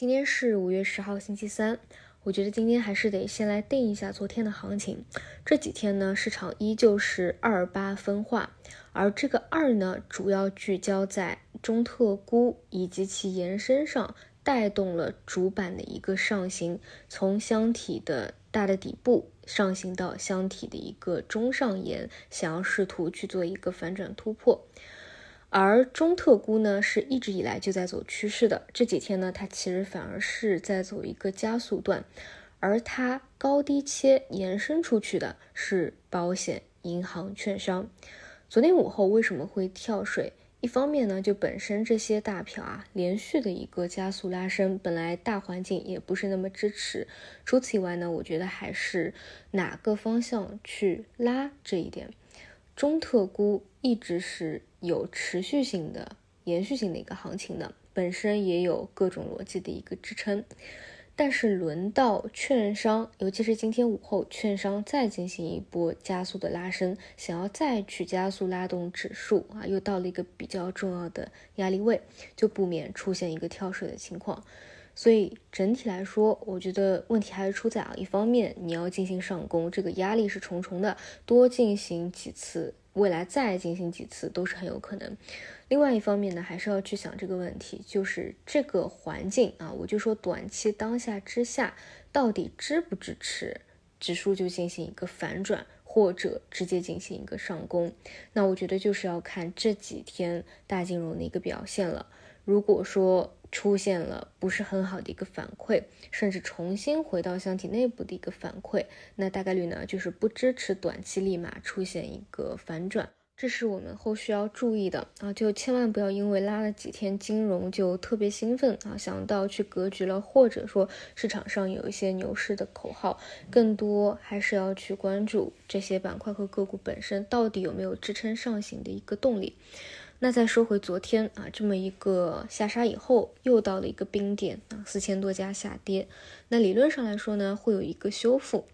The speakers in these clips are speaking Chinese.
今天是五月十号，星期三。我觉得今天还是得先来定一下昨天的行情。这几天呢，市场依旧是二八分化，而这个二呢，主要聚焦在中特估以及其延伸上，带动了主板的一个上行，从箱体的大的底部上行到箱体的一个中上沿，想要试图去做一个反转突破。而中特估呢，是一直以来就在走趋势的。这几天呢，它其实反而是在走一个加速段，而它高低切延伸出去的是保险、银行、券商。昨天午后为什么会跳水？一方面呢，就本身这些大票啊，连续的一个加速拉升，本来大环境也不是那么支持。除此以外呢，我觉得还是哪个方向去拉这一点。中特估一直是有持续性的、延续性的一个行情的，本身也有各种逻辑的一个支撑。但是轮到券商，尤其是今天午后，券商再进行一波加速的拉升，想要再去加速拉动指数啊，又到了一个比较重要的压力位，就不免出现一个跳水的情况。所以整体来说，我觉得问题还是出在啊，一方面你要进行上攻，这个压力是重重的，多进行几次，未来再进行几次都是很有可能。另外一方面呢，还是要去想这个问题，就是这个环境啊，我就说短期当下之下，到底支不支持指数就进行一个反转，或者直接进行一个上攻？那我觉得就是要看这几天大金融的一个表现了。如果说，出现了不是很好的一个反馈，甚至重新回到箱体内部的一个反馈，那大概率呢就是不支持短期立马出现一个反转，这是我们后续要注意的啊！就千万不要因为拉了几天金融就特别兴奋啊，想到去格局了，或者说市场上有一些牛市的口号，更多还是要去关注这些板块和个股本身到底有没有支撑上行的一个动力。那再说回昨天啊，这么一个下杀以后，又到了一个冰点啊，四千多家下跌。那理论上来说呢，会有一个修复。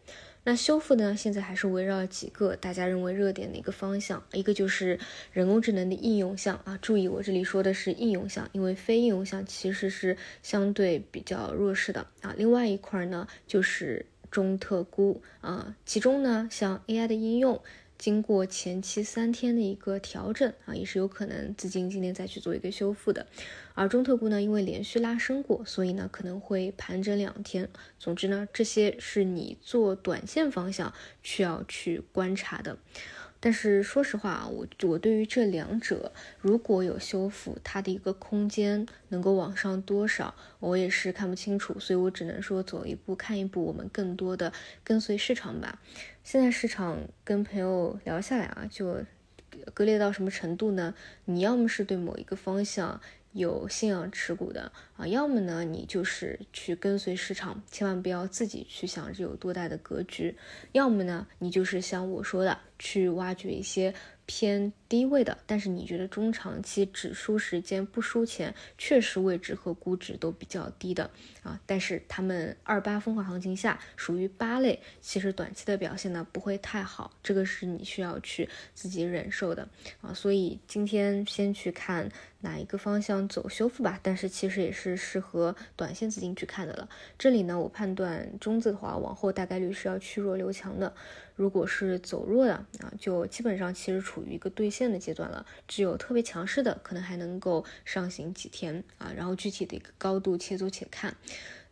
那修复呢，现在还是围绕几个大家认为热点的一个方向，一个就是人工智能的应用项啊。注意，我这里说的是应用项，因为非应用项其实是相对比较弱势的啊。另外一块呢，就是中特估啊，其中呢，像 AI 的应用。经过前期三天的一个调整啊，也是有可能资金今天再去做一个修复的。而中特估呢，因为连续拉升过，所以呢可能会盘整两天。总之呢，这些是你做短线方向需要去观察的。但是说实话啊，我我对于这两者如果有修复，它的一个空间能够往上多少，我也是看不清楚，所以我只能说走一步看一步，我们更多的跟随市场吧。现在市场跟朋友聊下来啊，就割裂到什么程度呢？你要么是对某一个方向。有信仰持股的啊，要么呢，你就是去跟随市场，千万不要自己去想着有多大的格局；要么呢，你就是像我说的，去挖掘一些。偏低位的，但是你觉得中长期只输时间不输钱，确实位置和估值都比较低的啊。但是他们二八分化行情下属于八类，其实短期的表现呢不会太好，这个是你需要去自己忍受的啊。所以今天先去看哪一个方向走修复吧，但是其实也是是适合短线资金去看的了。这里呢，我判断中字的话，往后大概率是要去弱留强的。如果是走弱的啊，就基本上其实处于一个兑现的阶段了。只有特别强势的，可能还能够上行几天啊。然后具体的一个高度，且走且看。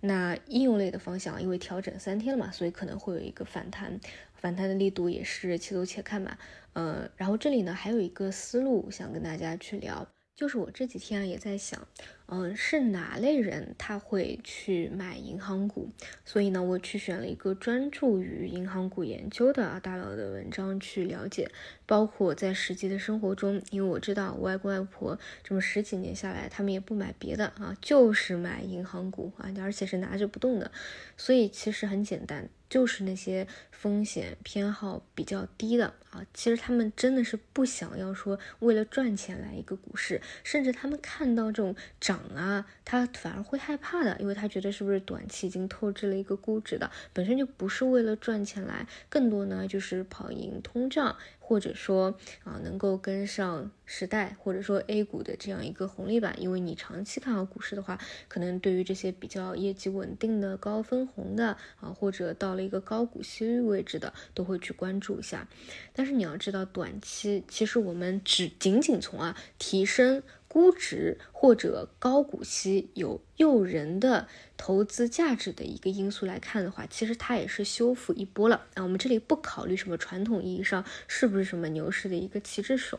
那应用类的方向，因为调整三天了嘛，所以可能会有一个反弹，反弹的力度也是且走且看嘛。呃，然后这里呢还有一个思路想跟大家去聊。就是我这几天啊也在想，嗯，是哪类人他会去买银行股？所以呢，我去选了一个专注于银行股研究的大佬的文章去了解，包括在实际的生活中，因为我知道我外公外婆这么十几年下来，他们也不买别的啊，就是买银行股啊，而且是拿着不动的，所以其实很简单。就是那些风险偏好比较低的啊，其实他们真的是不想要说为了赚钱来一个股市，甚至他们看到这种涨涨啊，他反而会害怕的，因为他觉得是不是短期已经透支了一个估值的，本身就不是为了赚钱来，更多呢就是跑赢通胀。或者说啊，能够跟上时代，或者说 A 股的这样一个红利板，因为你长期看好股市的话，可能对于这些比较业绩稳定的、高分红的啊，或者到了一个高股息率位置的，都会去关注一下。但是你要知道，短期其实我们只仅仅从啊提升。估值或者高股息有诱人的投资价值的一个因素来看的话，其实它也是修复一波了啊。我们这里不考虑什么传统意义上是不是什么牛市的一个旗帜手，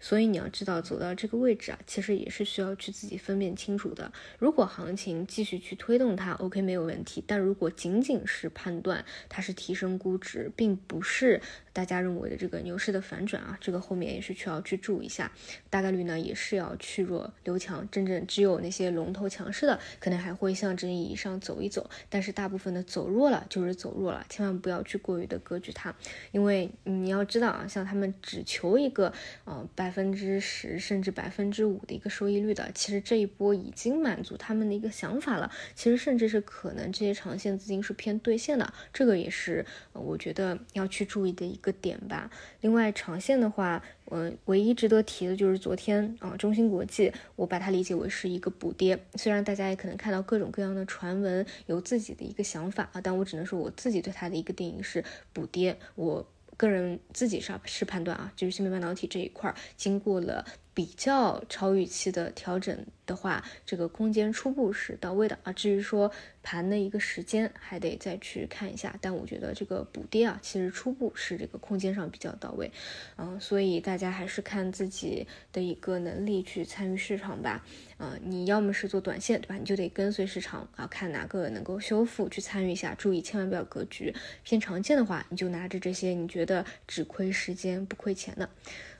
所以你要知道走到这个位置啊，其实也是需要去自己分辨清楚的。如果行情继续去推动它，OK 没有问题。但如果仅仅是判断它是提升估值，并不是大家认为的这个牛市的反转啊，这个后面也是需要去注意一下，大概率呢也是要去。去弱留强，真正只有那些龙头强势的，可能还会向这意义上走一走。但是大部分的走弱了就是走弱了，千万不要去过于的割据它，因为你要知道啊，像他们只求一个呃百分之十甚至百分之五的一个收益率的，其实这一波已经满足他们的一个想法了。其实甚至是可能这些长线资金是偏兑现的，这个也是我觉得要去注意的一个点吧。另外长线的话。嗯，唯一值得提的就是昨天啊，中芯国际，我把它理解为是一个补跌。虽然大家也可能看到各种各样的传闻，有自己的一个想法啊，但我只能说我自己对它的一个定义是补跌。我个人自己上是判断啊，就是芯片半导体这一块儿经过了。比较超预期的调整的话，这个空间初步是到位的啊。至于说盘的一个时间，还得再去看一下。但我觉得这个补跌啊，其实初步是这个空间上比较到位，嗯，所以大家还是看自己的一个能力去参与市场吧。啊，你要么是做短线，对吧？你就得跟随市场啊，看哪个能够修复去参与一下。注意千万不要格局偏长线的话，你就拿着这些你觉得只亏时间不亏钱的。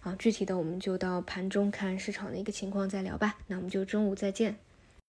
啊，具体的我们就到盘中看市场的一个情况再聊吧。那我们就中午再见。